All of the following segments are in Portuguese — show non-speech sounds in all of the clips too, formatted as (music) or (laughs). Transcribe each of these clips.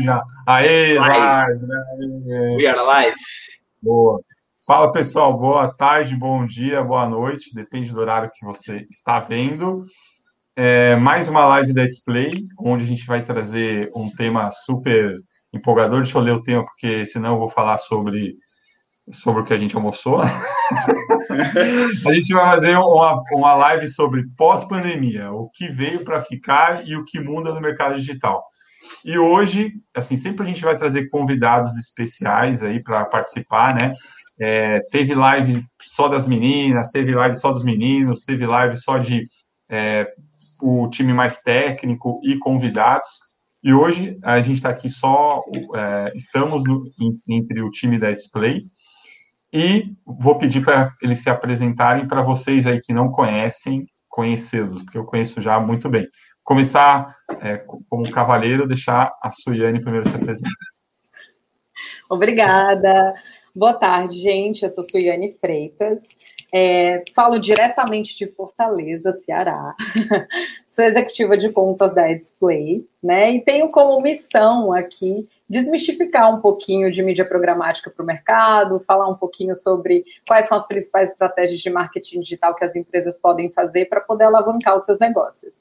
já. Aê, live. live. We are live. Boa. Fala, pessoal. Boa tarde, bom dia, boa noite. Depende do horário que você está vendo. É, mais uma live da Display, onde a gente vai trazer um tema super empolgador. Deixa eu ler o tema, porque senão eu vou falar sobre, sobre o que a gente almoçou. (laughs) a gente vai fazer uma, uma live sobre pós-pandemia, o que veio para ficar e o que muda no mercado digital. E hoje, assim, sempre a gente vai trazer convidados especiais aí para participar, né? É, teve live só das meninas, teve live só dos meninos, teve live só de é, o time mais técnico e convidados. E hoje a gente está aqui só, é, estamos no, entre o time da Display e vou pedir para eles se apresentarem para vocês aí que não conhecem, conhecê-los, porque eu conheço já muito bem começar é, como cavaleiro, deixar a Suiane primeiro se apresentar. Obrigada. Boa tarde, gente. Eu sou Suiane Freitas. É, falo diretamente de Fortaleza, Ceará. (laughs) sou executiva de contas da Display, né? E tenho como missão aqui desmistificar um pouquinho de mídia programática para o mercado, falar um pouquinho sobre quais são as principais estratégias de marketing digital que as empresas podem fazer para poder alavancar os seus negócios.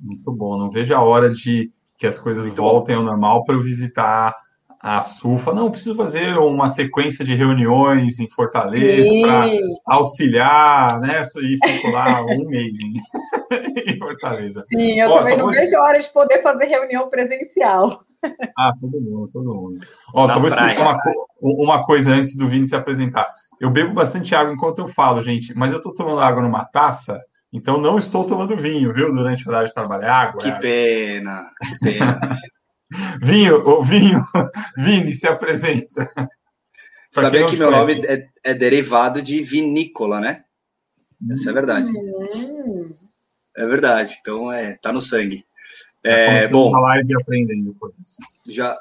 Muito bom. Não vejo a hora de que as coisas Muito voltem bom. ao normal para eu visitar a Sufa. Não, preciso fazer uma sequência de reuniões em Fortaleza para auxiliar, né? E fico lá um mês (laughs) em, Fortaleza. Sim, eu Ó, também não vou... vejo a hora de poder fazer reunião presencial. Ah, todo mundo, todo mundo. Ó, só vou explicar uma, uma coisa antes do Vini se apresentar. Eu bebo bastante água enquanto eu falo, gente, mas eu estou tomando água numa taça então não estou tomando vinho, viu, durante o horário de trabalho. É água. Que é pena, que pena. (laughs) vinho, o vinho, (laughs) Vini, se apresenta. (laughs) Sabia que meu nome é, é, derivado de vinícola, né? Essa é verdade. Hum. É verdade. Então é, tá no sangue. É, bom. live aprendendo já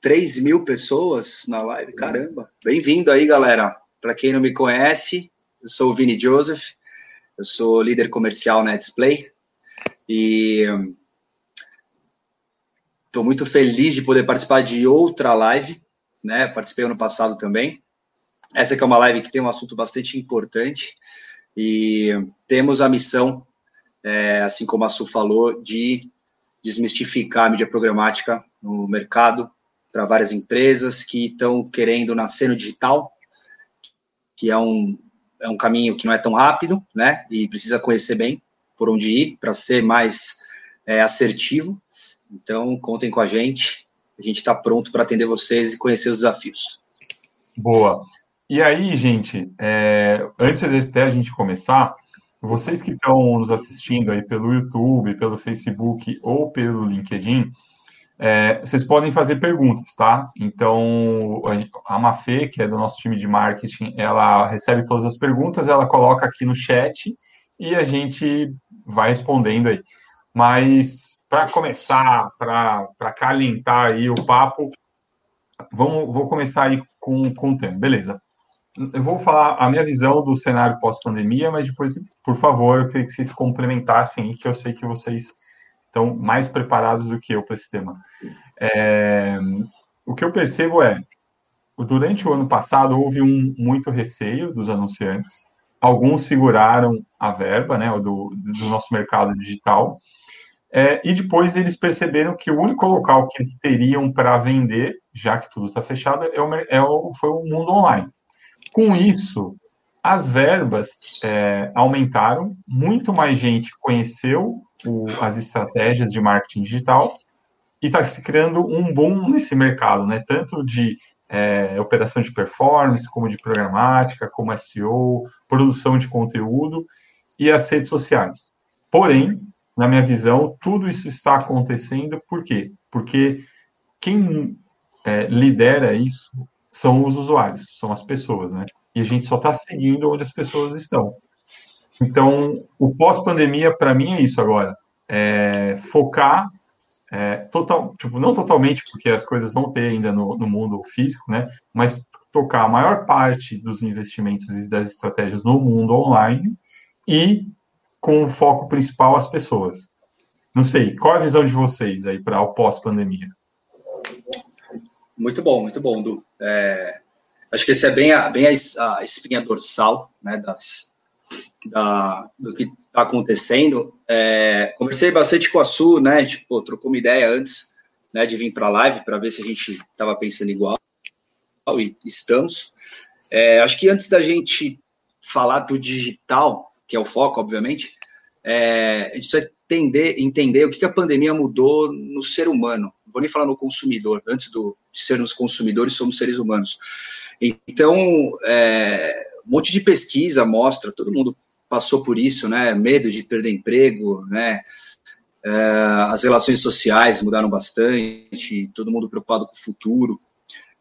3 mil pessoas na live, caramba. Bem-vindo aí, galera. Para quem não me conhece, eu sou o Vini Joseph, eu sou líder comercial na Display e estou muito feliz de poder participar de outra live, né? Participei ano passado também. Essa é uma live que tem um assunto bastante importante e temos a missão, é, assim como a Su falou, de desmistificar a mídia programática no mercado para várias empresas que estão querendo nascer no digital, que é um, é um caminho que não é tão rápido, né? E precisa conhecer bem por onde ir para ser mais é, assertivo. Então, contem com a gente. A gente está pronto para atender vocês e conhecer os desafios. Boa. E aí, gente, é, antes até a gente começar, vocês que estão nos assistindo aí pelo YouTube, pelo Facebook ou pelo LinkedIn, é, vocês podem fazer perguntas, tá? Então, a Mafê, que é do nosso time de marketing, ela recebe todas as perguntas, ela coloca aqui no chat e a gente vai respondendo aí. Mas, para começar, para calentar aí o papo, vamos, vou começar aí com, com o tema, beleza? Eu vou falar a minha visão do cenário pós-pandemia, mas depois, por favor, eu queria que vocês complementassem que eu sei que vocês estão mais preparados do que eu para esse tema. É, o que eu percebo é, durante o ano passado houve um muito receio dos anunciantes. Alguns seguraram a verba, né, do, do nosso mercado digital. É, e depois eles perceberam que o único local que eles teriam para vender, já que tudo está fechado, é o, é o, foi o mundo online. Com isso, as verbas é, aumentaram, muito mais gente conheceu o, as estratégias de marketing digital e está se criando um boom nesse mercado, né? Tanto de é, operação de performance, como de programática, como SEO, produção de conteúdo e as redes sociais. Porém, na minha visão, tudo isso está acontecendo por quê? Porque quem é, lidera isso são os usuários, são as pessoas, né? E a gente só está seguindo onde as pessoas estão. Então, o pós-pandemia, para mim, é isso agora. É focar é, total, tipo, não totalmente, porque as coisas vão ter ainda no, no, mundo físico, né? Mas tocar a maior parte dos investimentos e das estratégias no mundo online e com o foco principal as pessoas. Não sei, qual a visão de vocês aí para o pós-pandemia? Muito bom, muito bom, Du. É, acho que esse é bem a, bem a, a espinha dorsal né, das, da, do que está acontecendo. É, conversei bastante com a Su, né? Tipo, trocou uma ideia antes né, de vir para a live para ver se a gente estava pensando igual e estamos. É, acho que antes da gente falar do digital, que é o foco, obviamente, é, a gente precisa entender, entender o que, que a pandemia mudou no ser humano. Não vou nem falar no consumidor, antes do, de sermos consumidores, somos seres humanos. Então, é, um monte de pesquisa mostra, todo mundo passou por isso, né? Medo de perder emprego, né? É, as relações sociais mudaram bastante, todo mundo preocupado com o futuro.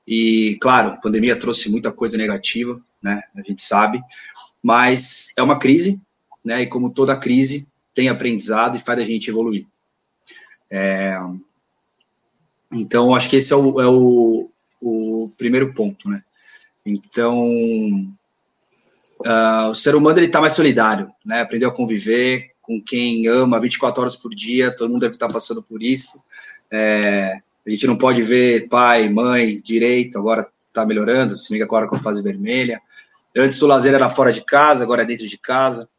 E, claro, a pandemia trouxe muita coisa negativa, né? A gente sabe, mas é uma crise, né? E como toda crise, tem aprendizado e faz a gente evoluir. É, então, acho que esse é o, é o, o primeiro ponto, né? Então, uh, o ser humano ele está mais solidário, né? Aprendeu a conviver com quem ama 24 horas por dia, todo mundo deve estar tá passando por isso. É, a gente não pode ver pai, mãe direito, agora está melhorando, se liga agora com a fase vermelha. Antes o lazer era fora de casa, agora é dentro de casa.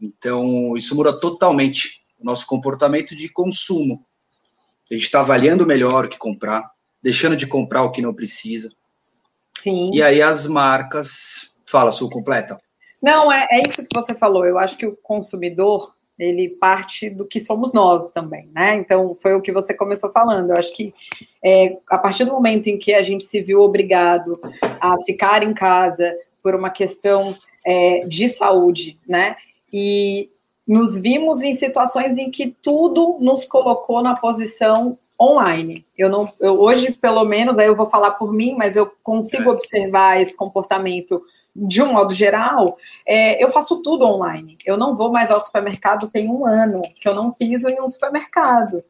Então, isso muda totalmente o nosso comportamento de consumo. A gente está avaliando melhor o que comprar, deixando de comprar o que não precisa. Sim. E aí as marcas. Fala, sua completa. Não, é, é isso que você falou. Eu acho que o consumidor, ele parte do que somos nós também, né? Então, foi o que você começou falando. Eu acho que é, a partir do momento em que a gente se viu obrigado a ficar em casa por uma questão é, de saúde, né? E nos vimos em situações em que tudo nos colocou na posição online. Eu não, eu, hoje pelo menos, aí eu vou falar por mim, mas eu consigo observar esse comportamento de um modo geral. É, eu faço tudo online. Eu não vou mais ao supermercado tem um ano que eu não piso em um supermercado.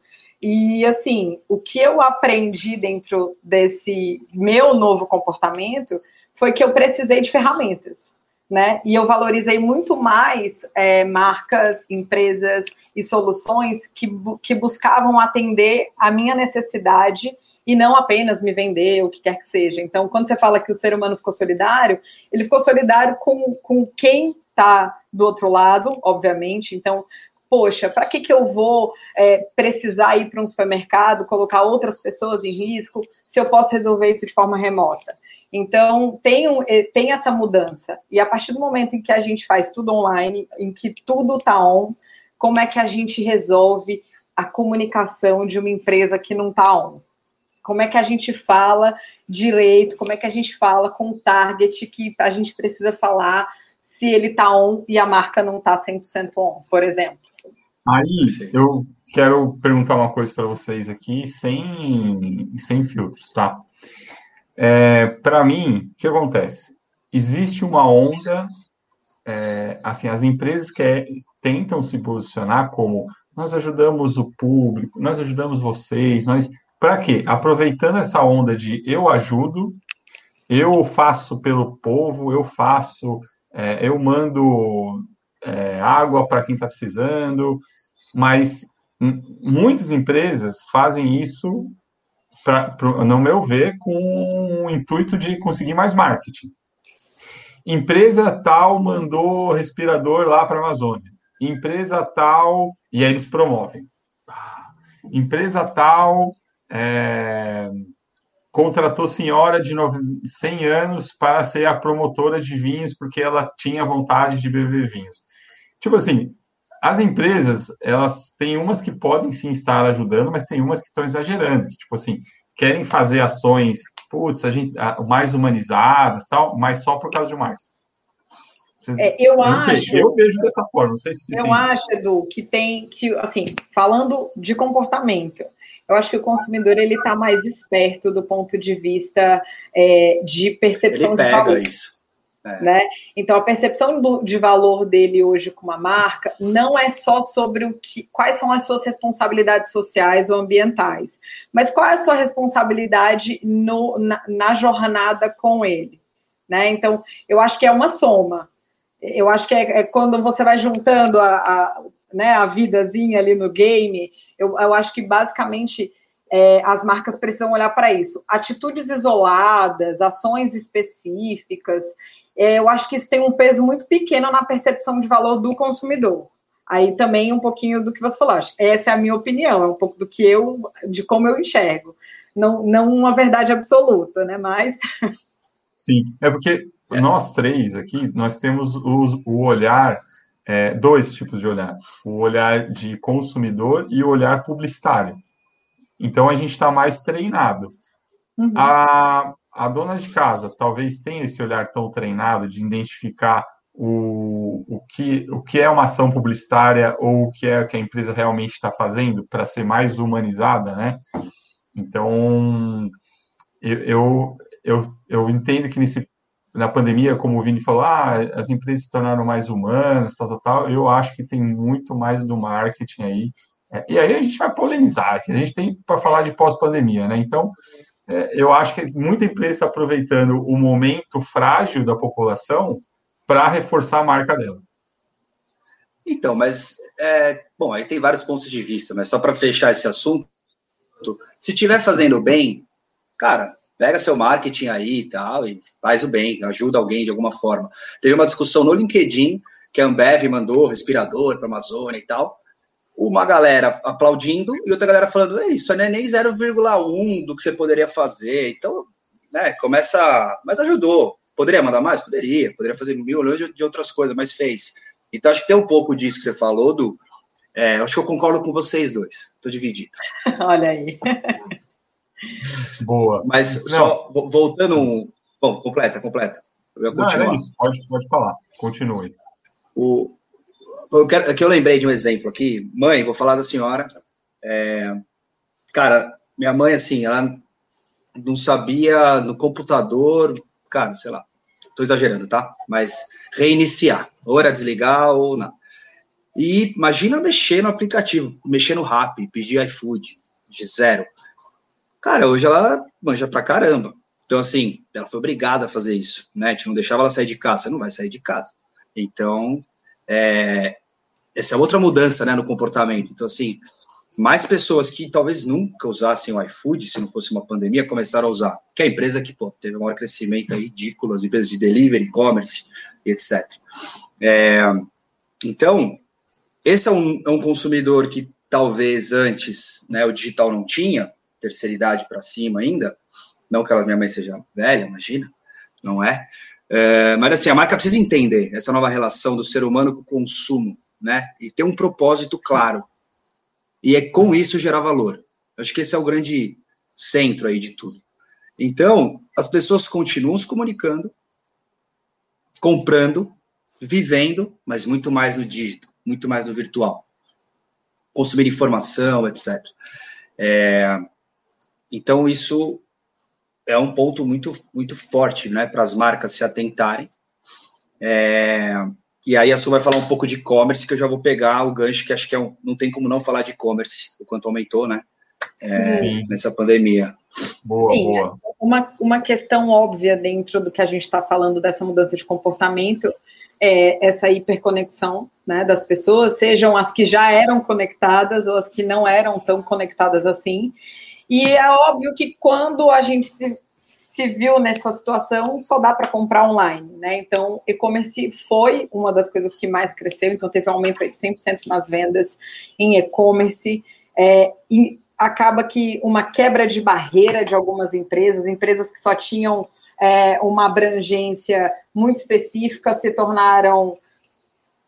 E assim, o que eu aprendi dentro desse meu novo comportamento foi que eu precisei de ferramentas né? E eu valorizei muito mais é, marcas, empresas e soluções que, que buscavam atender a minha necessidade e não apenas me vender, o que quer que seja. Então, quando você fala que o ser humano ficou solidário, ele ficou solidário com, com quem está do outro lado, obviamente. Então, poxa, para que, que eu vou é, precisar ir para um supermercado, colocar outras pessoas em risco, se eu posso resolver isso de forma remota? Então, tem, um, eh, tem essa mudança. E a partir do momento em que a gente faz tudo online, em que tudo está on, como é que a gente resolve a comunicação de uma empresa que não está on? Como é que a gente fala direito? Como é que a gente fala com o target que a gente precisa falar se ele está on e a marca não está 100% on, por exemplo? Aí, eu quero perguntar uma coisa para vocês aqui, sem, sem filtros, tá? É, para mim, o que acontece? Existe uma onda, é, assim, as empresas que é, tentam se posicionar como nós ajudamos o público, nós ajudamos vocês, nós para quê? Aproveitando essa onda de eu ajudo, eu faço pelo povo, eu faço, é, eu mando é, água para quem está precisando, mas muitas empresas fazem isso pra, pro, no meu ver, com o intuito de conseguir mais marketing. Empresa tal mandou respirador lá para a Amazônia. Empresa tal, e aí eles promovem. Empresa tal é, contratou senhora de 100 anos para ser a promotora de vinhos porque ela tinha vontade de beber vinhos. Tipo assim, as empresas, elas têm umas que podem sim estar ajudando, mas tem umas que estão exagerando, que, tipo assim, querem fazer ações, putz, a gente, mais humanizadas, tal, mas só por causa de marketing. É, eu acho. Sei, eu vejo dessa forma. Não sei se eu acho, Edu, que tem que, assim, falando de comportamento, eu acho que o consumidor ele está mais esperto do ponto de vista é, de percepção ele pega de valor. isso. É. Né? Então, a percepção do, de valor dele hoje com uma marca não é só sobre o que, quais são as suas responsabilidades sociais ou ambientais, mas qual é a sua responsabilidade no, na, na jornada com ele. Né? Então, eu acho que é uma soma. Eu acho que é, é quando você vai juntando a, a, né, a vidazinha ali no game, eu, eu acho que basicamente é, as marcas precisam olhar para isso. Atitudes isoladas, ações específicas, é, eu acho que isso tem um peso muito pequeno na percepção de valor do consumidor. Aí também um pouquinho do que você falou. Essa é a minha opinião, é um pouco do que eu, de como eu enxergo. Não, não uma verdade absoluta, né? Mas. (laughs) Sim, é porque nós três aqui, nós temos os, o olhar, é, dois tipos de olhar: o olhar de consumidor e o olhar publicitário. Então a gente está mais treinado. Uhum. A, a dona de casa talvez tenha esse olhar tão treinado de identificar o, o, que, o que é uma ação publicitária ou o que é que a empresa realmente está fazendo para ser mais humanizada, né? Então, eu, eu, eu entendo que nesse, na pandemia, como o Vini falou, ah, as empresas se tornaram mais humanas, tal, tal, tal, eu acho que tem muito mais do marketing aí. E aí a gente vai polemizar, a gente tem para falar de pós-pandemia, né? Então, é, eu acho que muita empresa está aproveitando o momento frágil da população para reforçar a marca dela. Então, mas, é, bom, aí tem vários pontos de vista, mas só para fechar esse assunto, se estiver fazendo bem, cara, pega seu marketing aí e tal, e faz o bem, ajuda alguém de alguma forma. Teve uma discussão no LinkedIn, que a Ambev mandou respirador para a Amazônia e tal, uma galera aplaudindo e outra galera falando, isso não é nem 0,1 do que você poderia fazer. Então, né, começa. Mas ajudou. Poderia mandar mais? Poderia. Poderia fazer mil milhões de outras coisas, mas fez. Então, acho que tem um pouco disso que você falou, do. É, acho que eu concordo com vocês dois. Estou dividido. (laughs) Olha aí. Boa. Mas não. só voltando. Bom, completa, completa. Eu ia continuar. Não, é pode, pode falar. Continue. O, eu quero, que eu lembrei de um exemplo aqui. Mãe, vou falar da senhora. É, cara, minha mãe, assim, ela não sabia no computador, cara, sei lá, tô exagerando, tá? Mas reiniciar, ou era desligar ou não. E imagina mexer no aplicativo, mexer no Rap, pedir iFood, de zero. Cara, hoje ela manja pra caramba. Então, assim, ela foi obrigada a fazer isso, né? A gente não deixava ela sair de casa, você não vai sair de casa. Então, é, essa é outra mudança né, no comportamento. Então, assim, mais pessoas que talvez nunca usassem o iFood, se não fosse uma pandemia, começaram a usar. Que é a empresa que pô, teve um maior crescimento aí, ridículo, as empresas de delivery, e-commerce, etc. É, então, esse é um, é um, consumidor que talvez antes né, o digital não tinha, terceira idade para cima ainda, não que ela, minha mãe seja velha, imagina, não é? É, mas assim, a marca precisa entender essa nova relação do ser humano com o consumo, né? E ter um propósito claro. E é com isso gerar valor. Acho que esse é o grande centro aí de tudo. Então, as pessoas continuam se comunicando, comprando, vivendo, mas muito mais no dígito, muito mais no virtual. Consumir informação, etc. É, então, isso é um ponto muito, muito forte né, para as marcas se atentarem. É, e aí a Su vai falar um pouco de e-commerce, que eu já vou pegar o gancho, que acho que é um, não tem como não falar de e-commerce, o quanto aumentou, né? É, nessa pandemia. Boa, Sim, boa. Uma, uma questão óbvia dentro do que a gente está falando dessa mudança de comportamento é essa hiperconexão né, das pessoas, sejam as que já eram conectadas ou as que não eram tão conectadas assim. E é óbvio que quando a gente se, se viu nessa situação, só dá para comprar online, né? Então, e-commerce foi uma das coisas que mais cresceu, então teve um aumento de 100% nas vendas em e-commerce. É, e acaba que uma quebra de barreira de algumas empresas, empresas que só tinham é, uma abrangência muito específica, se tornaram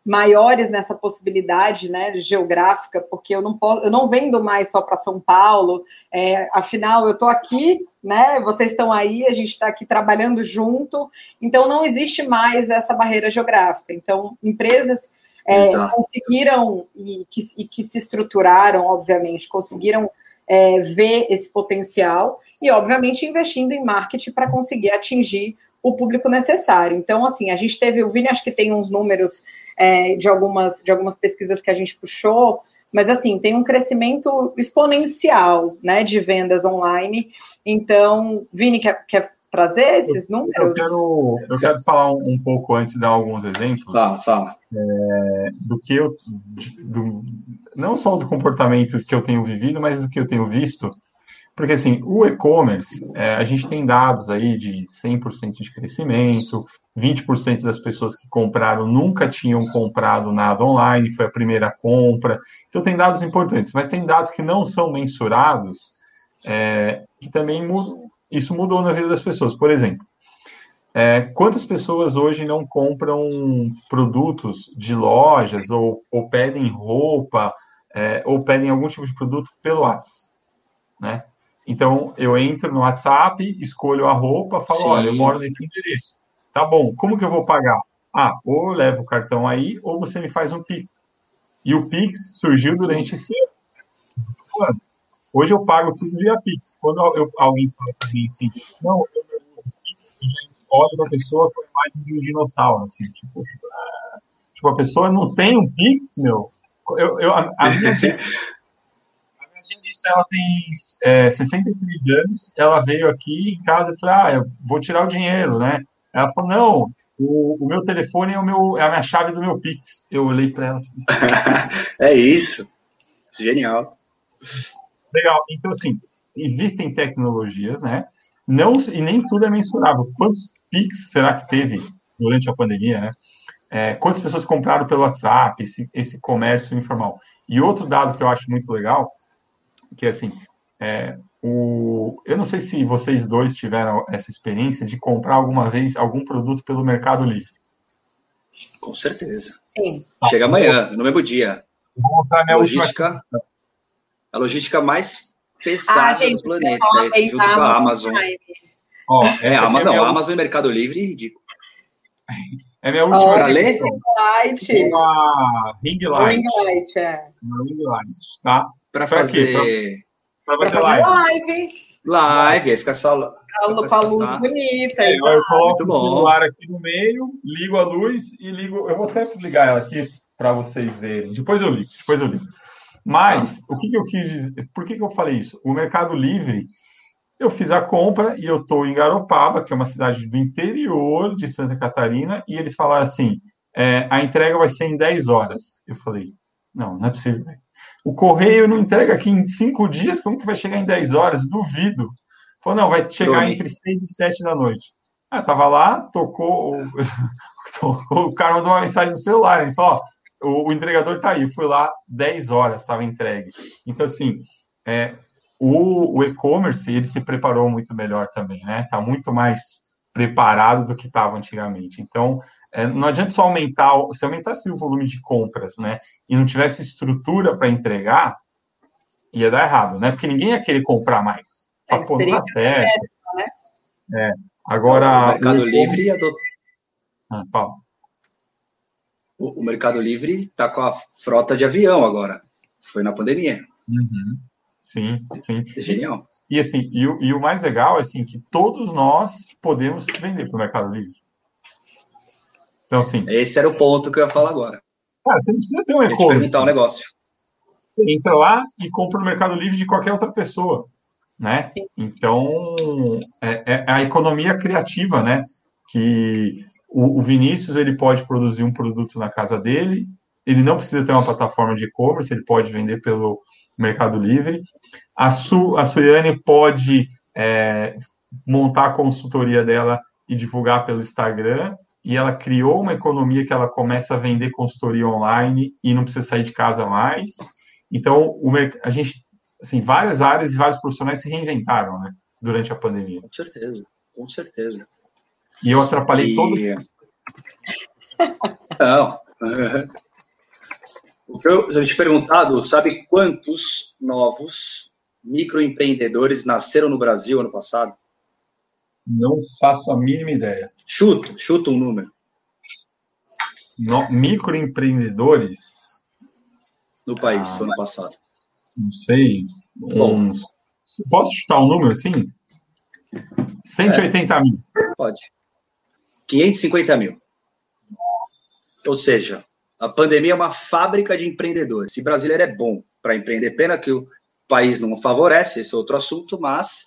maiores nessa possibilidade né, geográfica, porque eu não posso, eu não vendo mais só para São Paulo, é, afinal eu estou aqui, né? Vocês estão aí, a gente está aqui trabalhando junto, então não existe mais essa barreira geográfica. Então, empresas é, conseguiram e que, e que, se estruturaram, obviamente, conseguiram é, ver esse potencial e, obviamente, investindo em marketing para conseguir atingir o público necessário. Então, assim, a gente teve, o Vini acho que tem uns números é, de, algumas, de algumas pesquisas que a gente puxou, mas assim, tem um crescimento exponencial né, de vendas online. Então, Vini, quer, quer trazer esses números? Eu quero, eu quero falar um, um pouco antes de dar alguns exemplos. Fala, fala. É, do que eu. Do, não só do comportamento que eu tenho vivido, mas do que eu tenho visto. Porque, assim, o e-commerce, é, a gente tem dados aí de 100% de crescimento, 20% das pessoas que compraram nunca tinham comprado nada online, foi a primeira compra. Então, tem dados importantes, mas tem dados que não são mensurados, é, que também mudam, isso mudou na vida das pessoas. Por exemplo, é, quantas pessoas hoje não compram produtos de lojas ou, ou pedem roupa é, ou pedem algum tipo de produto pelo WhatsApp, né? Então, eu entro no WhatsApp, escolho a roupa, falo, Sim. olha, eu moro nesse endereço. Tá bom, como que eu vou pagar? Ah, ou eu levo o cartão aí, ou você me faz um Pix. E o Pix surgiu durante esse ano. Hoje eu pago tudo via Pix. Quando eu, alguém fala para mim assim, não, eu não Pix, eu já olho para a pessoa com a imagem de um dinossauro, assim, tipo, ah, tipo, a pessoa não tem um Pix, meu. Eu, eu, a, a minha (laughs) ela tem é, 63 anos, ela veio aqui em casa e falou, ah, eu vou tirar o dinheiro, né? Ela falou, não, o, o meu telefone é, o meu, é a minha chave do meu Pix. Eu olhei para ela (laughs) É isso. Genial. Legal. Então, assim, existem tecnologias, né? Não, e nem tudo é mensurável. Quantos Pix será que teve durante a pandemia, né? É, quantas pessoas compraram pelo WhatsApp, esse, esse comércio informal? E outro dado que eu acho muito legal, que é assim, é, o, eu não sei se vocês dois tiveram essa experiência de comprar alguma vez algum produto pelo Mercado Livre. Com certeza. Sim. Chega amanhã, no mesmo dia. Vou mostrar minha logística, última... A logística mais pesada ah, gente, do planeta, é, junto com a Amazon. Oh, é, a, é não, a Amazon e Mercado Livre, ridículo. É minha última. Para ler? Uma ring light. Ring light, é. Uma ring light, tá? Para fazer. Para fazer live. live. Live, aí fica só. Com a luz tá? bonita. É, eu coloco o celular aqui no meio, ligo a luz e ligo. Eu vou até ligar ela aqui para vocês verem. Depois eu ligo, depois eu ligo. Mas, o que, que eu quis dizer? Por que, que eu falei isso? O Mercado Livre, eu fiz a compra e eu estou em Garopaba, que é uma cidade do interior de Santa Catarina, e eles falaram assim: é, a entrega vai ser em 10 horas. Eu falei: não, não é possível. O correio não entrega aqui em 5 dias, como que vai chegar em 10 horas? Duvido. Falou: não, vai chegar entre 6 e 7 da noite. Ah, tava lá, tocou, (laughs) tocou o cara mandou uma mensagem no celular. Ele falou: ó, o, o entregador está aí, fui lá 10 horas, estava entregue. Então, assim, é, o, o e-commerce, ele se preparou muito melhor também, né? Está muito mais preparado do que estava antigamente. Então, é, não adianta só aumentar, se aumentasse o volume de compras, né? E não tivesse estrutura para entregar, ia dar errado, né? Porque ninguém ia querer comprar mais. É, pô, não tá certo. Né? É. Agora. O Mercado o Livre adotou. Ah, fala o, Mercado Livre está com a frota de avião agora. Foi na pandemia. Uhum. Sim, sim. É genial. E assim, e o, e o mais legal é assim, que todos nós podemos vender para o Mercado Livre. Então, assim. Esse era o ponto que eu ia falar agora. Cara, você não precisa ter um e-commerce. perguntar um negócio. Você entra lá e compra no Mercado Livre de qualquer outra pessoa, né? Sim. Então, é, é a economia criativa, né? Que o, o Vinícius ele pode produzir um produto na casa dele, ele não precisa ter uma plataforma de e-commerce, ele pode vender pelo Mercado Livre. A, Su, a Suiane pode é, montar a consultoria dela e divulgar pelo Instagram, e ela criou uma economia que ela começa a vender consultoria online e não precisa sair de casa mais. Então, o, a gente, assim, várias áreas e vários profissionais se reinventaram, né, durante a pandemia. Com certeza, com certeza. E eu atrapalhei e... todo. (laughs) Não. O que eu, te perguntado, sabe quantos novos microempreendedores nasceram no Brasil ano passado? Não faço a mínima ideia. Chuto, chuta um número. No, microempreendedores? No país, ah, ano passado. Não sei. Uns, posso chutar um número assim? 180 é. mil. Pode. 550 mil. Ou seja, a pandemia é uma fábrica de empreendedores. E brasileiro é bom para empreender. Pena que o país não favorece, esse é outro assunto, mas,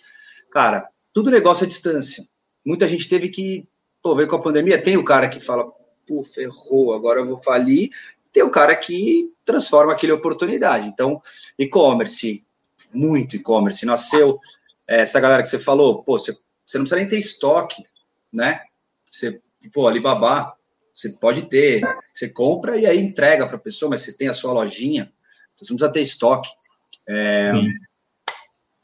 cara, tudo negócio à distância. Muita gente teve que pô, ver com a pandemia. Tem o cara que fala, pô, ferrou, agora eu vou falir. Tem o cara que transforma aquela oportunidade. Então, e-commerce muito e-commerce. Nasceu é, essa galera que você falou, pô, você, você não precisa nem ter estoque, né? Você, pô, Alibaba, você pode ter, você compra e aí entrega para a pessoa, mas você tem a sua lojinha, então você não precisa ter estoque. É,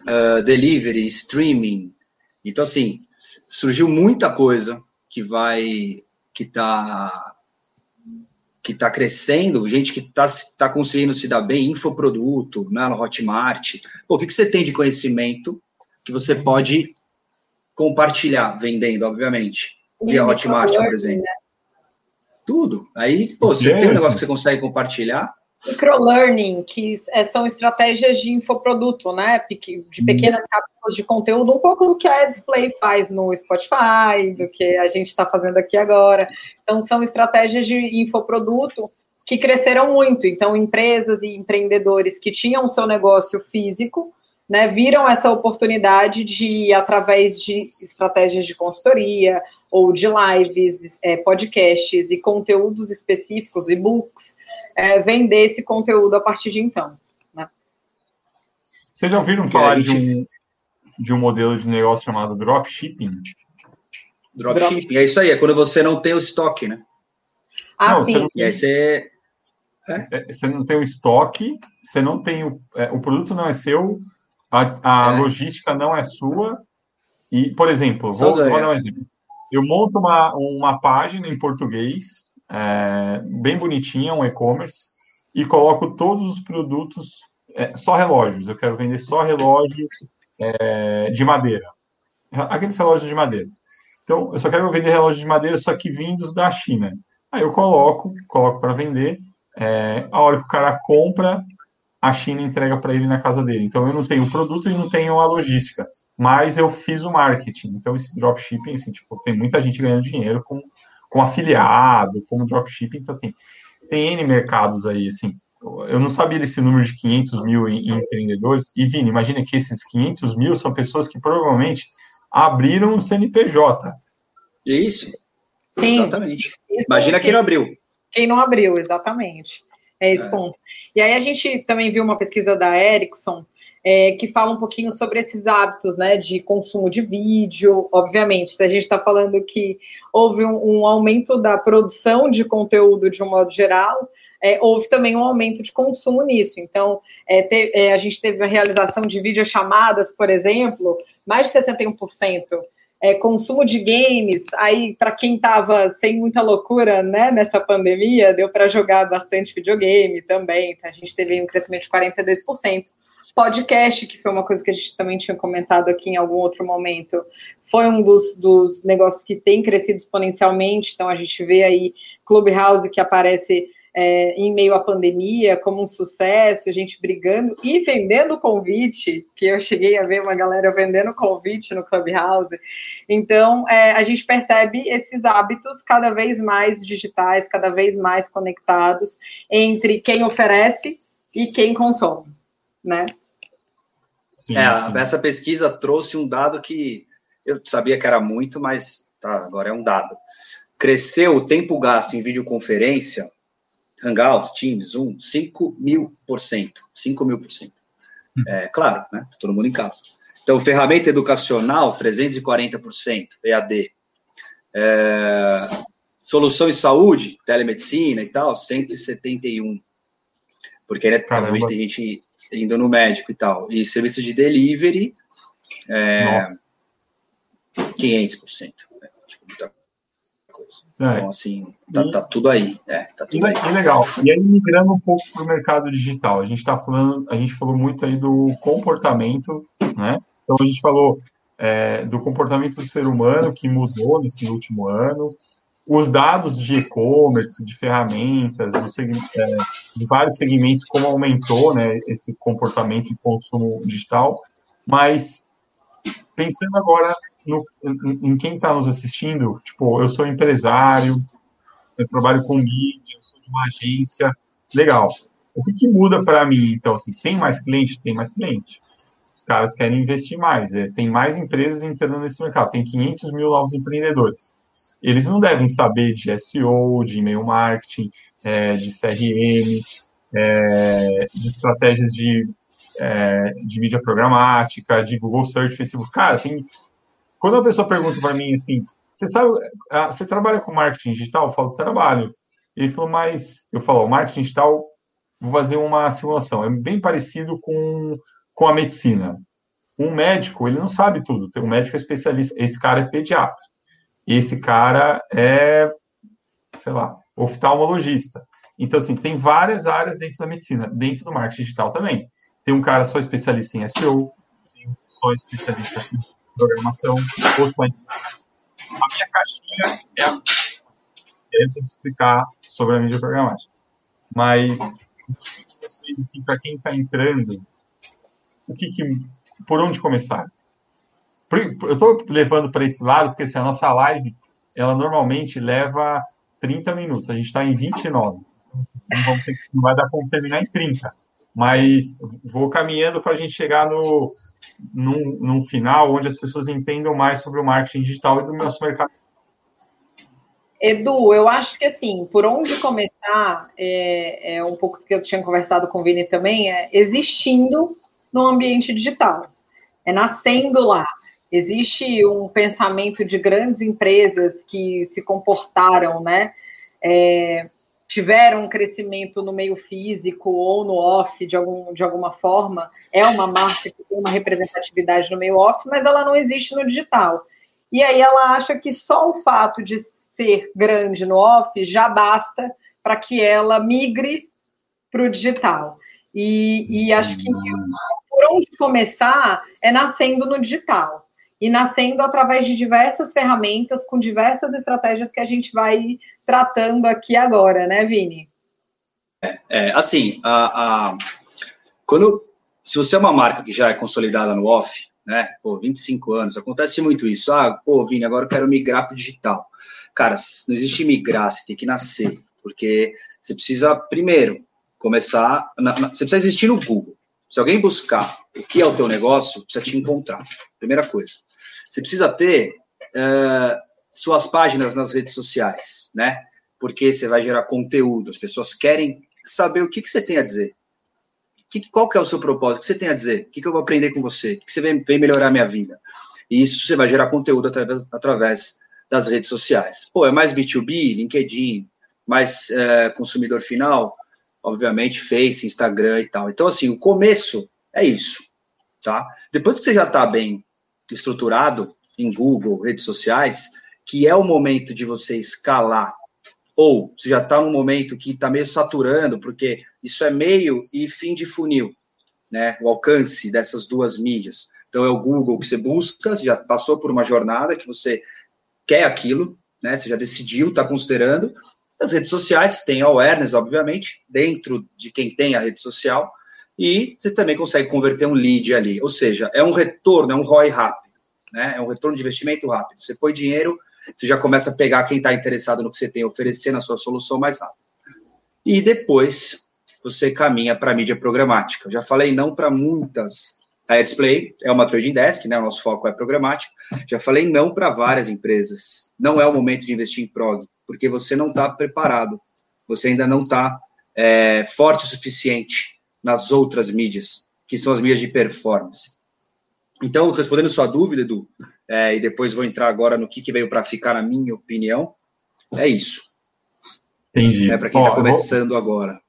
uh, delivery, streaming. Então, assim, surgiu muita coisa que vai, que está que está crescendo, gente que está tá conseguindo se dar bem, infoproduto, né, no Hotmart. Pô, o que, que você tem de conhecimento que você pode compartilhar, vendendo, obviamente, via Hotmart, por exemplo? Né? Tudo. Aí, pô, você tem um negócio que você consegue compartilhar, Microlearning, que é, são estratégias de infoproduto, né? De uhum. pequenas cápsulas de conteúdo, um pouco do que a Display faz no Spotify, do que a gente está fazendo aqui agora. Então, são estratégias de infoproduto que cresceram muito. Então, empresas e empreendedores que tinham seu negócio físico, né, viram essa oportunidade de, através de estratégias de consultoria ou de lives, é, podcasts e conteúdos específicos, e-books, é, vender esse conteúdo a partir de então. Né? Vocês já ouviram falar gente... de, um, de um modelo de negócio chamado dropshipping? Dropshipping, é isso aí, é quando você não tem o estoque, né? Ah, não, sim. Não e aí você... É? é? Você não tem o estoque, você não tem o, é, o produto não é seu, a, a é. logística não é sua. E, por exemplo, vou, vou, dar um exemplo. Eu monto uma, uma página em português é, bem bonitinha, um e-commerce, e coloco todos os produtos, é, só relógios. Eu quero vender só relógios é, de madeira. Aqueles relógios de madeira. Então, eu só quero vender relógios de madeira, só que vindos da China. Aí eu coloco, coloco para vender. É, a hora que o cara compra, a China entrega para ele na casa dele. Então, eu não tenho o produto e não tenho a logística mas eu fiz o marketing. Então, esse dropshipping, assim, tipo, tem muita gente ganhando dinheiro com com afiliado, como dropshipping, então tem, tem N mercados aí, assim. Eu não sabia desse número de 500 mil em, em empreendedores. E, Vini, imagina que esses 500 mil são pessoas que provavelmente abriram o CNPJ. Isso. Sim. Exatamente. Isso imagina quem não abriu. Quem não abriu, exatamente. É esse é. ponto. E aí a gente também viu uma pesquisa da Ericsson é, que fala um pouquinho sobre esses hábitos né, de consumo de vídeo. Obviamente, se a gente está falando que houve um, um, aumento da produção de conteúdo de um modo geral, é, houve também um aumento de consumo nisso. Então, é, te, é, a gente teve a realização de videochamadas, por exemplo, mais de 61%. É, consumo de games, aí para quem estava sem muita loucura né, nessa pandemia, deu para jogar bastante videogame também, então a gente teve um crescimento de 42%. Podcast, que foi uma coisa que a gente também tinha comentado aqui em algum outro momento, foi um dos, dos negócios que tem crescido exponencialmente. Então, a gente vê aí Clubhouse que aparece é, em meio à pandemia como um sucesso, a gente brigando e vendendo convite, que eu cheguei a ver uma galera vendendo convite no Clubhouse. Então, é, a gente percebe esses hábitos cada vez mais digitais, cada vez mais conectados entre quem oferece e quem consome, né? Sim, é, sim. essa pesquisa trouxe um dado que eu sabia que era muito, mas tá, agora é um dado. Cresceu o tempo gasto em videoconferência, Hangouts, Teams, Zoom, 5 mil por cento. 5 mil por cento. Hum. É, claro, né? Tá todo mundo em casa. Então, ferramenta educacional, 340%, EAD. É, solução em saúde, telemedicina e tal, 171. Porque, né, provavelmente tem gente indo no médico e tal. E serviço de delivery, é, 500%. Né? Tipo, muita coisa. É. Então, assim, tá, tá, tudo aí. É, tá tudo e, aí. legal. E aí, migrando um pouco para o mercado digital, a gente está falando, a gente falou muito aí do comportamento, né? Então, a gente falou é, do comportamento do ser humano que mudou nesse último ano, os dados de e-commerce, de ferramentas, é, de vários segmentos, como aumentou né, esse comportamento de consumo digital, mas pensando agora no, em, em quem está nos assistindo, tipo, eu sou empresário, eu trabalho com mídia, eu sou de uma agência, legal. O que, que muda para mim, então, assim, tem mais cliente? Tem mais cliente. Os caras querem investir mais, é, tem mais empresas entrando nesse mercado, tem 500 mil novos empreendedores eles não devem saber de SEO, de e-mail marketing, é, de CRM, é, de estratégias de é, de mídia programática, de Google Search, Facebook. Cara, assim, quando a pessoa pergunta para mim assim, você sabe, ah, você trabalha com marketing digital? Eu falo, trabalho. Ele falou, mas eu falo, marketing digital, vou fazer uma simulação. É bem parecido com, com a medicina. Um médico, ele não sabe tudo. Um médico é especialista. Esse cara é pediatra. Esse cara é, sei lá, oftalmologista. Então, assim, tem várias áreas dentro da medicina, dentro do marketing digital também. Tem um cara só especialista em SEO, tem um só especialista em programação, outro em... A minha caixinha é a eu tenho que explicar sobre a mídia programática. Mas, assim, para quem está entrando, o que, que, por onde começar? Eu estou levando para esse lado, porque assim, a nossa live, ela normalmente leva 30 minutos. A gente está em 29. Então, não, ter, não vai dar para terminar em 30. Mas vou caminhando para a gente chegar no, num, num, final onde as pessoas entendam mais sobre o marketing digital e do nosso mercado. Edu, eu acho que assim, por onde começar, é, é um pouco que eu tinha conversado com o Vini também, é existindo no ambiente digital, é nascendo lá. Existe um pensamento de grandes empresas que se comportaram, né? É, tiveram um crescimento no meio físico ou no off de, algum, de alguma forma. É uma marca que tem uma representatividade no meio off, mas ela não existe no digital. E aí ela acha que só o fato de ser grande no off já basta para que ela migre para o digital. E, e acho que por onde começar é nascendo no digital e nascendo através de diversas ferramentas, com diversas estratégias que a gente vai tratando aqui agora, né, Vini? É, é assim, a, a, quando, se você é uma marca que já é consolidada no off, né, pô, 25 anos, acontece muito isso. Ah, pô, Vini, agora eu quero migrar para o digital. Cara, não existe migrar, você tem que nascer, porque você precisa, primeiro, começar. Na, na, você precisa existir no Google. Se alguém buscar o que é o teu negócio, precisa te encontrar. Primeira coisa. Você precisa ter uh, suas páginas nas redes sociais, né? Porque você vai gerar conteúdo. As pessoas querem saber o que, que você tem a dizer. Que, qual que é o seu propósito? O que você tem a dizer? O que, que eu vou aprender com você? O que você vem, vem melhorar a minha vida? E isso você vai gerar conteúdo através, através das redes sociais. Pô, é mais B2B, LinkedIn, mais é, consumidor final, obviamente, Face, Instagram e tal. Então, assim, o começo é isso, tá? Depois que você já está bem estruturado em Google, redes sociais, que é o momento de você escalar, ou você já está num momento que está meio saturando, porque isso é meio e fim de funil, né? O alcance dessas duas mídias. Então, é o Google que você busca, você já passou por uma jornada que você quer aquilo, né? Você já decidiu, está considerando. As redes sociais têm awareness, obviamente, dentro de quem tem a rede social, e você também consegue converter um lead ali. Ou seja, é um retorno, é um ROI rápido, né? É um retorno de investimento rápido. Você põe dinheiro, você já começa a pegar quem está interessado no que você tem a oferecer na sua solução mais rápido. E depois você caminha para a mídia programática. Já falei não para muitas a Display é uma trading desk, né? O nosso foco é programático. Já falei não para várias empresas. Não é o momento de investir em prog, porque você não está preparado. Você ainda não está é, forte o suficiente nas outras mídias, que são as mídias de performance. Então, respondendo sua dúvida, Edu, é, e depois vou entrar agora no que, que veio para ficar, na minha opinião, é isso. Entendi. É para quem está começando vou, agora.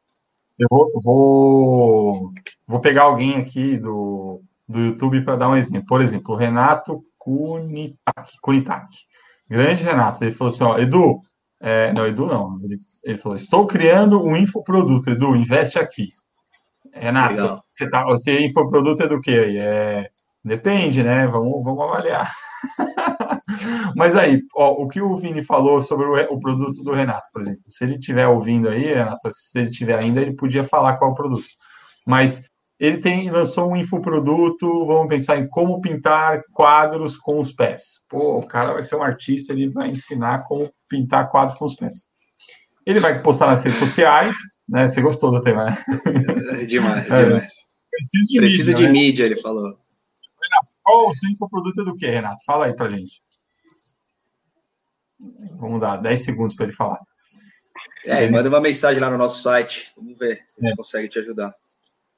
Eu vou, vou, vou pegar alguém aqui do, do YouTube para dar um exemplo. Por exemplo, o Renato Kunitaki, Kunitaki. Grande Renato. Ele falou assim: ó, Edu, é, não, Edu não. Ele, ele, falou: estou criando um infoproduto, Edu, investe aqui. Renato, Legal. você, tá, você é infoproduto é do que aí? É, depende, né? Vamos, vamos avaliar. (laughs) Mas aí, ó, o que o Vini falou sobre o, o, produto do Renato, por exemplo, se ele estiver ouvindo aí, Renato, se ele tiver ainda, ele podia falar qual é o produto. Mas ele tem, lançou um infoproduto, vamos pensar em como pintar quadros com os pés. Pô, o cara vai ser um artista, ele vai ensinar como pintar quadros com os pés. Ele vai postar nas redes sociais, né? Você gostou do tema, né? É demais, é, demais. Preciso de, Preciso mídia, de né? mídia, ele falou. Renato, qual o seu infoproduto é do que, Renato? Fala aí pra gente. Vamos dar 10 segundos para ele falar. É, manda uma mensagem lá no nosso site. Vamos ver se a gente é. consegue te ajudar.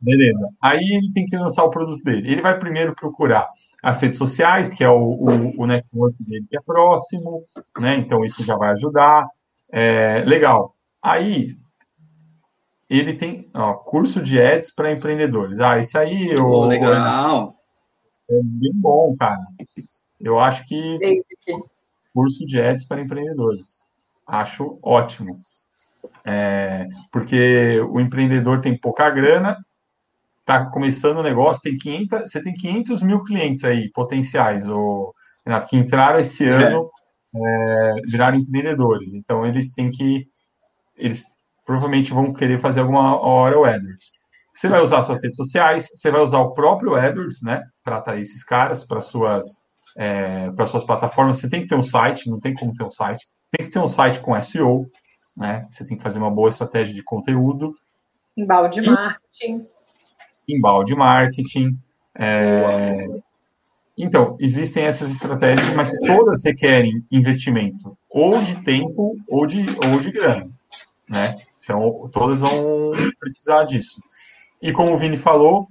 Beleza. Aí ele tem que lançar o produto dele. Ele vai primeiro procurar as redes sociais, que é o, o, o network dele que é próximo, né? Então isso já vai ajudar. É, legal. Aí ele tem ó, curso de ads para empreendedores. Ah, isso aí oh, legal. é bem bom, cara. Eu acho que curso de ads para empreendedores. Acho ótimo. É, porque o empreendedor tem pouca grana, está começando o negócio, tem 500, você tem 500 mil clientes aí potenciais, ou, Renato, que entraram esse é. ano, é, viraram empreendedores. Então, eles têm que, eles provavelmente vão querer fazer alguma hora o AdWords. Você vai usar suas redes sociais, você vai usar o próprio AdWords, né, para atrair esses caras para suas é, para suas plataformas. Você tem que ter um site, não tem como ter um site. Tem que ter um site com SEO, né? Você tem que fazer uma boa estratégia de conteúdo. Embalde marketing embalde marketing. É... Então, existem essas estratégias, mas todas requerem investimento, ou de tempo, ou de, ou de grana, né? Então, todas vão precisar disso. E como o Vini falou,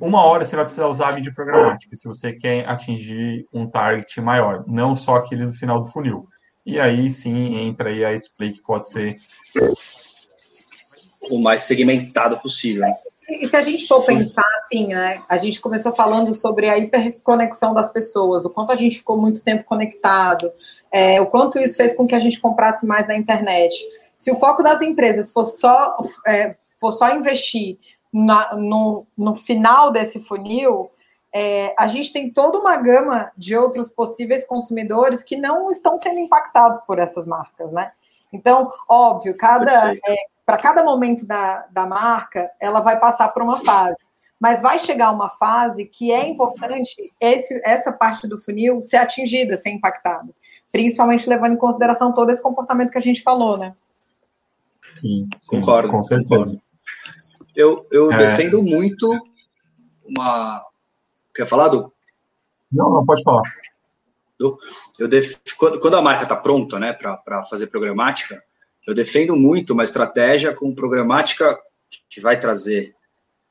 uma hora você vai precisar usar a mídia programática, se você quer atingir um target maior, não só aquele do final do funil. E aí, sim, entra aí a display que pode ser... O mais segmentado possível. E se a gente for pensar assim, né? A gente começou falando sobre a hiperconexão das pessoas, o quanto a gente ficou muito tempo conectado, é, o quanto isso fez com que a gente comprasse mais na internet. Se o foco das empresas for só, é, for só investir na, no, no final desse funil, é, a gente tem toda uma gama de outros possíveis consumidores que não estão sendo impactados por essas marcas, né? Então, óbvio, cada, é, para cada momento da, da marca, ela vai passar por uma fase. Mas vai chegar uma fase que é importante esse, essa parte do funil ser atingida, ser impactada. Principalmente levando em consideração todo esse comportamento que a gente falou, né? Sim, sim concordo. Com certeza. Eu, eu é... defendo muito uma. Quer falar, Du? Não, não pode falar. Eu def... Quando a marca está pronta né, para fazer programática, eu defendo muito uma estratégia com programática que vai trazer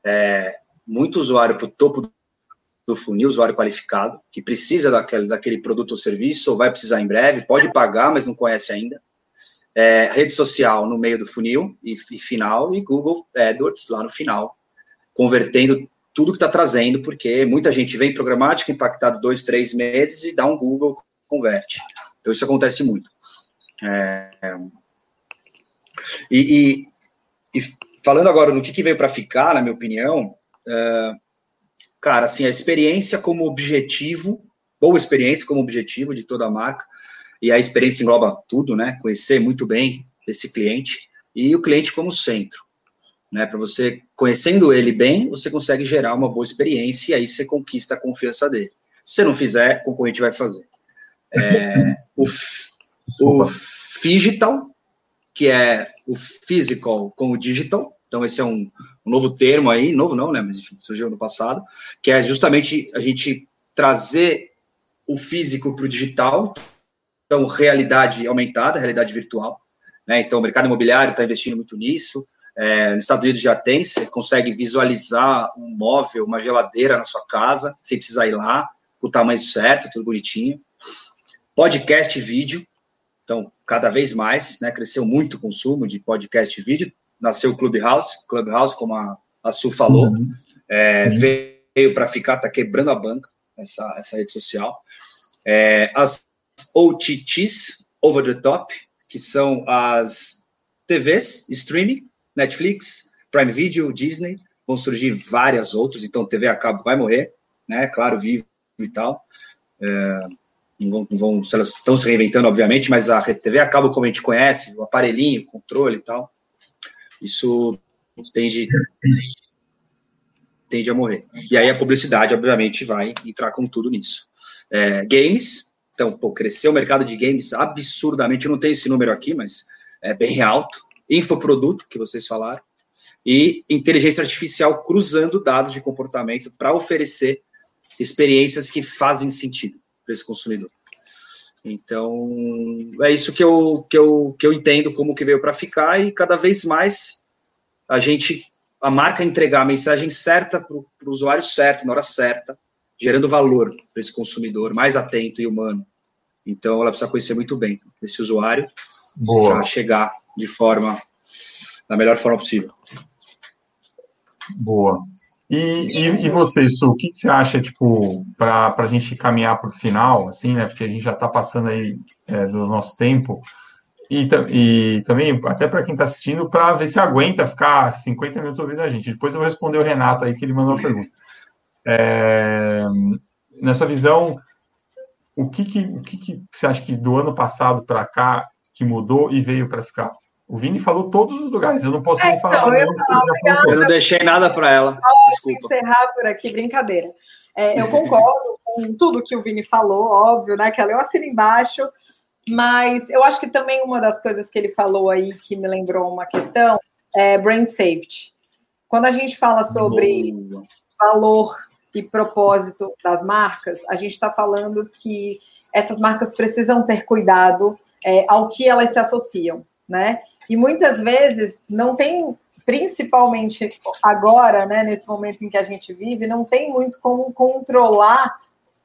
é, muito usuário para o topo do funil, usuário qualificado, que precisa daquele, daquele produto ou serviço, ou vai precisar em breve, pode pagar, mas não conhece ainda. É, rede social no meio do funil e, e, final, e Google AdWords lá no final, convertendo tudo que está trazendo, porque muita gente vem programática, impactado dois, três meses e dá um Google, converte. Então isso acontece muito. É, e, e, e falando agora do que, que veio para ficar, na minha opinião, uh, cara, assim, a experiência como objetivo, boa experiência como objetivo de toda a marca, e a experiência engloba tudo, né? Conhecer muito bem esse cliente e o cliente como centro. Né, para você, conhecendo ele bem, você consegue gerar uma boa experiência e aí você conquista a confiança dele. Se você não fizer, o concorrente vai fazer. É, o, (laughs) o Digital que é o physical com o digital. Então, esse é um, um novo termo aí, novo não, né? Mas enfim, surgiu no passado, que é justamente a gente trazer o físico para o digital, então, realidade aumentada, realidade virtual. Né? Então, o mercado imobiliário está investindo muito nisso. É, nos Estados Unidos já tem, você consegue visualizar um móvel, uma geladeira na sua casa, sem precisar ir lá, com o tamanho certo, tudo bonitinho. Podcast e vídeo, então, cada vez mais, né, cresceu muito o consumo de podcast e vídeo. Nasceu o Clubhouse, Clubhouse, como a, a Su falou, uhum. é, veio para ficar, está quebrando a banca, essa, essa rede social. É, as OTTs, over the top, que são as TVs, streaming, Netflix, Prime Video, Disney, vão surgir várias outras, então TV a cabo vai morrer, né, claro, vivo e tal. É, vão, vão elas estão se reinventando, obviamente, mas a TV acaba como a gente conhece, o aparelhinho, controle e tal. Isso tende, tende a morrer. E aí a publicidade, obviamente, vai entrar com tudo nisso. É, games, então, pô, cresceu o mercado de games absurdamente, eu não tenho esse número aqui, mas é bem alto. Infoproduto, que vocês falaram, e inteligência artificial cruzando dados de comportamento para oferecer experiências que fazem sentido para esse consumidor. Então, é isso que eu, que eu, que eu entendo como que veio para ficar e cada vez mais a gente a marca entregar a mensagem certa para o usuário certo, na hora certa, gerando valor para esse consumidor mais atento e humano. Então, ela precisa conhecer muito bem esse usuário para chegar de forma, da melhor forma possível. Boa. E, e, e você, Su, o que, que você acha, tipo, para a gente caminhar para o final, assim, né? Porque a gente já está passando aí é, do nosso tempo. E, e também, até para quem está assistindo, para ver se aguenta ficar 50 minutos ouvindo a gente. Depois eu vou responder o Renato aí, que ele mandou a pergunta. É, nessa visão, o que, que, o que, que você acha que do ano passado para cá que mudou e veio para ficar? O Vini falou todos os lugares, eu não posso é, nem falar. Então, eu, falar eu, não deixei nada para ela. Desculpa. encerrar por aqui, brincadeira. É, eu concordo (laughs) com tudo que o Vini falou, óbvio, né? Que ela eu assino embaixo. Mas eu acho que também uma das coisas que ele falou aí que me lembrou uma questão é brand safety. Quando a gente fala sobre Boa. valor e propósito das marcas, a gente está falando que essas marcas precisam ter cuidado é, ao que elas se associam, né? E muitas vezes não tem, principalmente agora, né, nesse momento em que a gente vive, não tem muito como controlar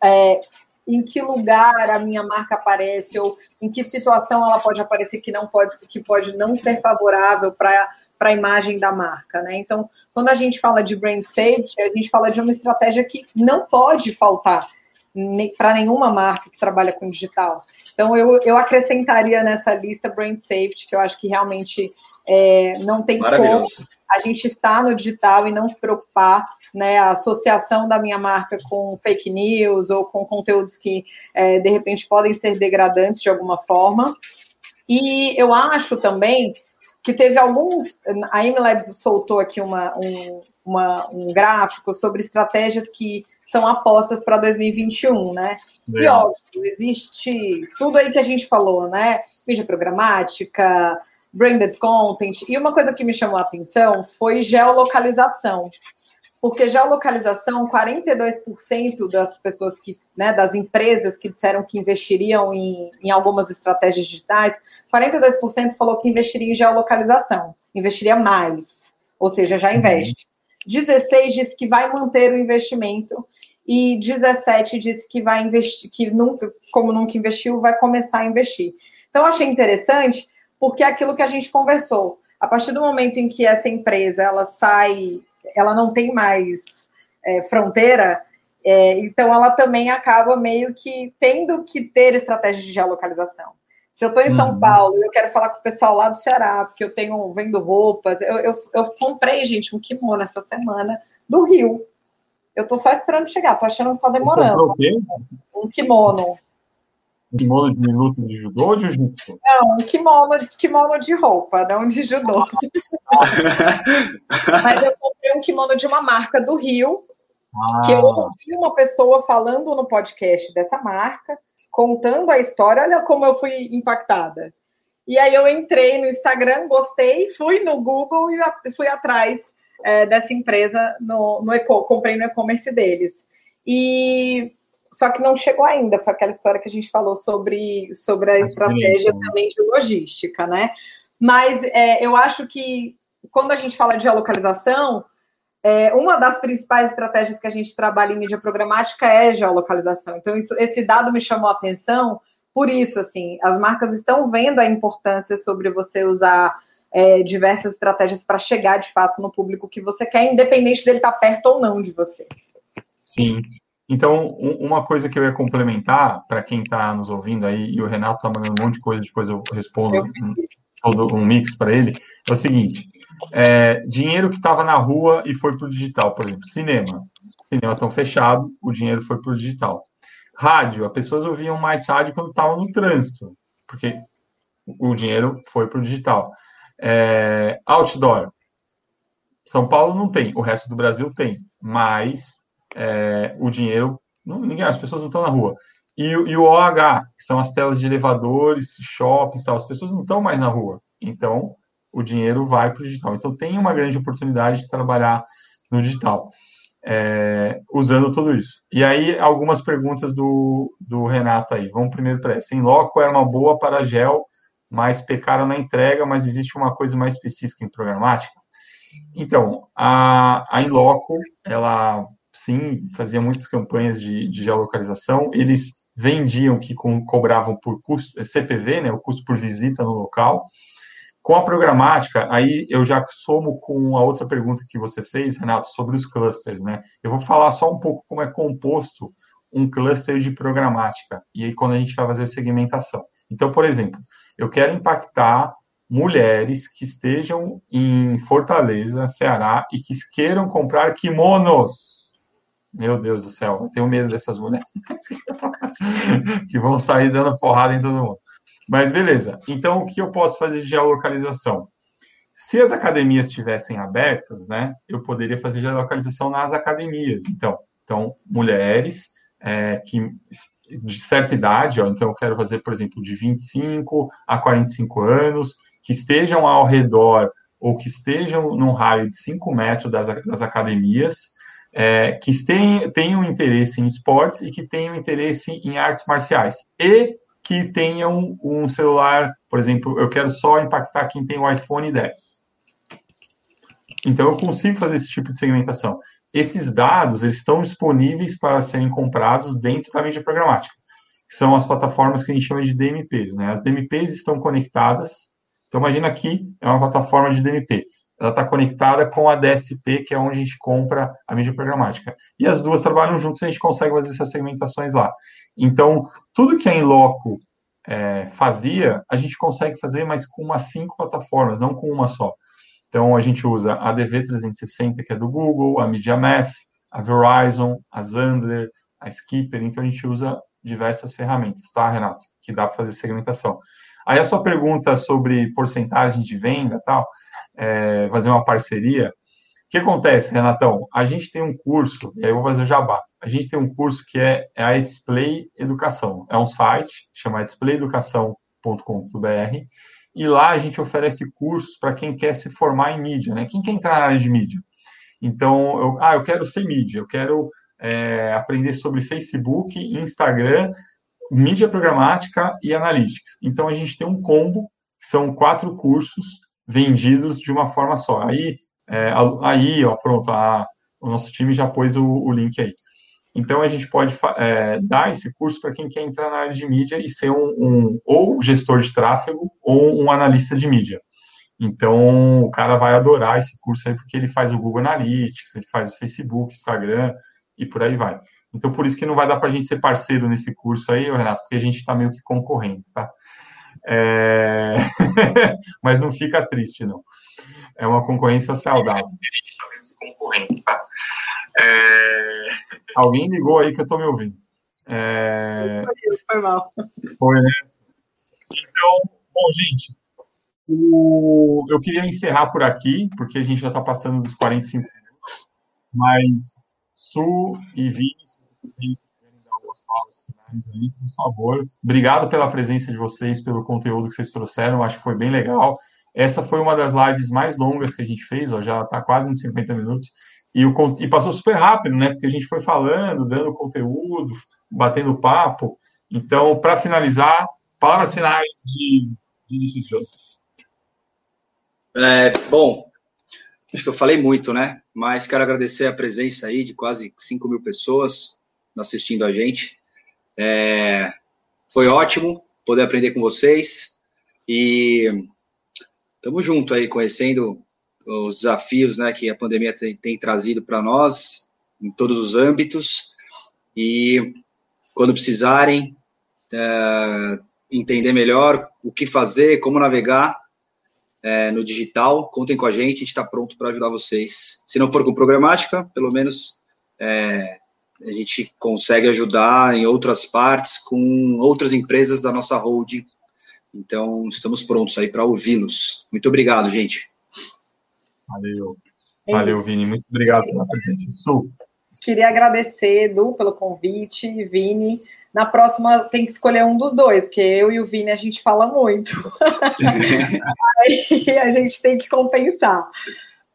é, em que lugar a minha marca aparece ou em que situação ela pode aparecer que não pode que pode não ser favorável para para a imagem da marca, né? Então, quando a gente fala de brand safety, a gente fala de uma estratégia que não pode faltar para nenhuma marca que trabalha com digital. Então, eu, eu acrescentaria nessa lista brand safety, que eu acho que realmente é, não tem como a gente estar no digital e não se preocupar, né? A associação da minha marca com fake news ou com conteúdos que é, de repente podem ser degradantes de alguma forma. E eu acho também que teve alguns. A MLabs soltou aqui uma, um, uma, um gráfico sobre estratégias que são apostas para 2021, né? E óbvio, existe tudo aí que a gente falou, né? Mídia programática, branded content. E uma coisa que me chamou a atenção foi geolocalização. Porque geolocalização, 42% das pessoas que, né, das empresas que disseram que investiriam em, em algumas estratégias digitais, 42% falou que investiria em geolocalização, investiria mais, ou seja, já investe. 16 disse que vai manter o investimento e 17 disse que vai investir, que nunca, como nunca investiu, vai começar a investir. Então, achei interessante porque é aquilo que a gente conversou. A partir do momento em que essa empresa ela sai, ela não tem mais é, fronteira, é, então ela também acaba meio que tendo que ter estratégia de geolocalização. Se eu estou em São uhum. Paulo e eu quero falar com o pessoal lá do Ceará, porque eu tenho vendo roupas, eu, eu, eu comprei, gente, um kimono essa semana do Rio. Eu estou só esperando chegar, tô achando que tá demorando. Um kimono. Um kimono de luta de judô ou de jiu-jitsu? Não, um kimono, kimono de roupa, não de judô. (laughs) Mas eu comprei um kimono de uma marca do Rio, ah. que eu ouvi uma pessoa falando no podcast dessa marca, contando a história, olha como eu fui impactada. E aí eu entrei no Instagram, gostei, fui no Google e fui atrás é, dessa empresa no, no Eco, comprei no e-commerce deles. E só que não chegou ainda, foi aquela história que a gente falou sobre, sobre a estratégia também de logística, né? Mas é, eu acho que quando a gente fala de geolocalização, é, uma das principais estratégias que a gente trabalha em mídia programática é geolocalização. Então, isso, esse dado me chamou a atenção por isso, assim, as marcas estão vendo a importância sobre você usar é, diversas estratégias para chegar de fato no público que você quer, independente dele estar tá perto ou não de você. Sim, então, uma coisa que eu ia complementar para quem está nos ouvindo aí, e o Renato está mandando um monte de coisa, depois eu respondo um, todo um mix para ele, é o seguinte: é, dinheiro que estava na rua e foi para o digital, por exemplo, cinema. Cinema tão fechado, o dinheiro foi para o digital. Rádio, as pessoas ouviam mais rádio quando estavam no trânsito, porque o dinheiro foi para o digital. É, outdoor. São Paulo não tem, o resto do Brasil tem, mas é, o dinheiro, não, ninguém, as pessoas não estão na rua. E, e, o OH, que são as telas de elevadores, shoppings, tal, as pessoas não estão mais na rua. Então, o dinheiro vai para o digital. Então, tem uma grande oportunidade de trabalhar no digital, é, usando tudo isso. E aí, algumas perguntas do, do Renato aí. Vamos primeiro para essa. Em loco era uma boa para gel, mas pecaram na entrega, mas existe uma coisa mais específica em programática? Então, a, a Inloco, ela sim fazia muitas campanhas de, de geolocalização. Eles vendiam que com, cobravam por custo CPV, né, o custo por visita no local. Com a programática, aí eu já somo com a outra pergunta que você fez, Renato, sobre os clusters, né? Eu vou falar só um pouco como é composto um cluster de programática, e aí quando a gente vai fazer segmentação. Então, por exemplo, eu quero impactar mulheres que estejam em Fortaleza, Ceará, e que queiram comprar kimonos. Meu Deus do céu, eu tenho medo dessas mulheres (laughs) que vão sair dando porrada em todo mundo. Mas beleza. Então, o que eu posso fazer de geolocalização? Se as academias estivessem abertas, né, eu poderia fazer geolocalização nas academias. Então, então mulheres é, que de certa idade, ó, então eu quero fazer, por exemplo, de 25 a 45 anos, que estejam ao redor ou que estejam num raio de 5 metros das, das academias, é, que tenham, tenham interesse em esportes e que tenham interesse em artes marciais. E que tenham um celular, por exemplo, eu quero só impactar quem tem o iPhone 10. Então eu consigo fazer esse tipo de segmentação. Esses dados eles estão disponíveis para serem comprados dentro da mídia programática, que são as plataformas que a gente chama de DMPs. Né? As DMPs estão conectadas. Então imagina aqui é uma plataforma de DMP. Ela está conectada com a DSP, que é onde a gente compra a mídia programática. E as duas trabalham juntos e a gente consegue fazer essas segmentações lá. Então, tudo que a Inloco é, fazia, a gente consegue fazer, mas com umas cinco plataformas, não com uma só. Então, a gente usa a DV360, que é do Google, a MediaMath, a Verizon, a Zandler, a Skipper. Então, a gente usa diversas ferramentas, tá, Renato? Que dá para fazer segmentação. Aí, a sua pergunta sobre porcentagem de venda tal, é, fazer uma parceria. O que acontece, Renatão? A gente tem um curso, e aí eu vou fazer o jabá a gente tem um curso que é, é a Display Educação. É um site, chama displayeducação.com.br, e lá a gente oferece cursos para quem quer se formar em mídia, né? Quem quer entrar na área de mídia. Então, eu, ah, eu quero ser mídia, eu quero é, aprender sobre Facebook, Instagram, mídia programática e analytics. Então, a gente tem um combo, que são quatro cursos vendidos de uma forma só. Aí, é, aí ó, pronto, a, o nosso time já pôs o, o link aí. Então, a gente pode é, dar esse curso para quem quer entrar na área de mídia e ser um, um, ou gestor de tráfego ou um analista de mídia. Então, o cara vai adorar esse curso aí, porque ele faz o Google Analytics, ele faz o Facebook, Instagram e por aí vai. Então, por isso que não vai dar para a gente ser parceiro nesse curso aí, Renato, porque a gente está meio que concorrendo, tá? É... (laughs) Mas não fica triste, não. É uma concorrência saudável. Tá? É... Alguém ligou aí que eu estou me ouvindo. É... Foi mal. Foi, né? Então, bom, gente, o... eu queria encerrar por aqui, porque a gente já está passando dos 45 minutos, mas Su e Vini, se vocês quiserem dar algumas palavras finais aí, por favor. Obrigado pela presença de vocês, pelo conteúdo que vocês trouxeram, acho que foi bem legal. Essa foi uma das lives mais longas que a gente fez, ó, já está quase nos 50 minutos. E, o, e passou super rápido, né? Porque a gente foi falando, dando conteúdo, batendo papo. Então, para finalizar, palavras finais de Vinícius Joseph. É, bom, acho que eu falei muito, né? Mas quero agradecer a presença aí de quase 5 mil pessoas assistindo a gente. É, foi ótimo poder aprender com vocês e estamos junto aí, conhecendo os desafios né, que a pandemia tem, tem trazido para nós, em todos os âmbitos, e quando precisarem é, entender melhor o que fazer, como navegar é, no digital, contem com a gente, a gente está pronto para ajudar vocês. Se não for com programática, pelo menos é, a gente consegue ajudar em outras partes com outras empresas da nossa holding. Então, estamos prontos aí para ouvi-los. Muito obrigado, gente. Valeu. É Valeu, Vini. Muito obrigado pela presença. Queria agradecer, Edu, pelo convite, Vini. Na próxima tem que escolher um dos dois, porque eu e o Vini a gente fala muito. (laughs) Aí a gente tem que compensar.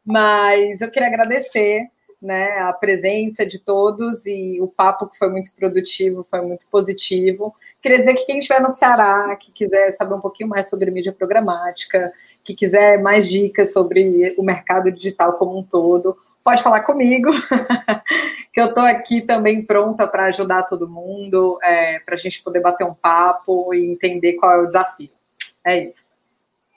Mas eu queria agradecer né, a presença de todos e o papo que foi muito produtivo, foi muito positivo. Queria dizer que quem estiver no Ceará, que quiser saber um pouquinho mais sobre mídia programática, que quiser mais dicas sobre o mercado digital como um todo, pode falar comigo, (laughs) que eu estou aqui também pronta para ajudar todo mundo, é, para a gente poder bater um papo e entender qual é o desafio. É isso.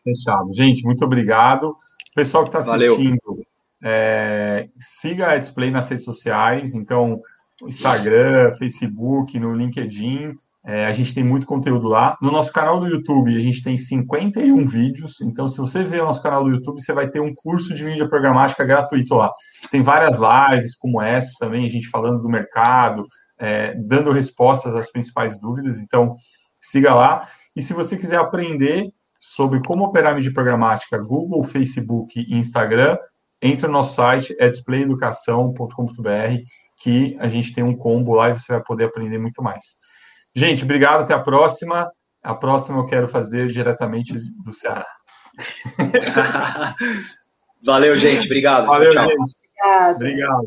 Fechado. Gente, muito obrigado. Pessoal que está assistindo, é, siga a Display nas redes sociais, então, Instagram, Facebook, no LinkedIn. É, a gente tem muito conteúdo lá. No nosso canal do YouTube, a gente tem 51 vídeos. Então, se você ver o nosso canal do YouTube, você vai ter um curso de mídia programática gratuito lá. Tem várias lives como essa também, a gente falando do mercado, é, dando respostas às principais dúvidas. Então, siga lá. E se você quiser aprender sobre como operar mídia programática Google, Facebook e Instagram, entre no nosso site, é displayeducação.com.br, que a gente tem um combo lá e você vai poder aprender muito mais. Gente, obrigado, até a próxima. A próxima eu quero fazer diretamente do Ceará. (laughs) Valeu, gente. Obrigado. Valeu, tchau, tchau. gente. Obrigado. obrigado.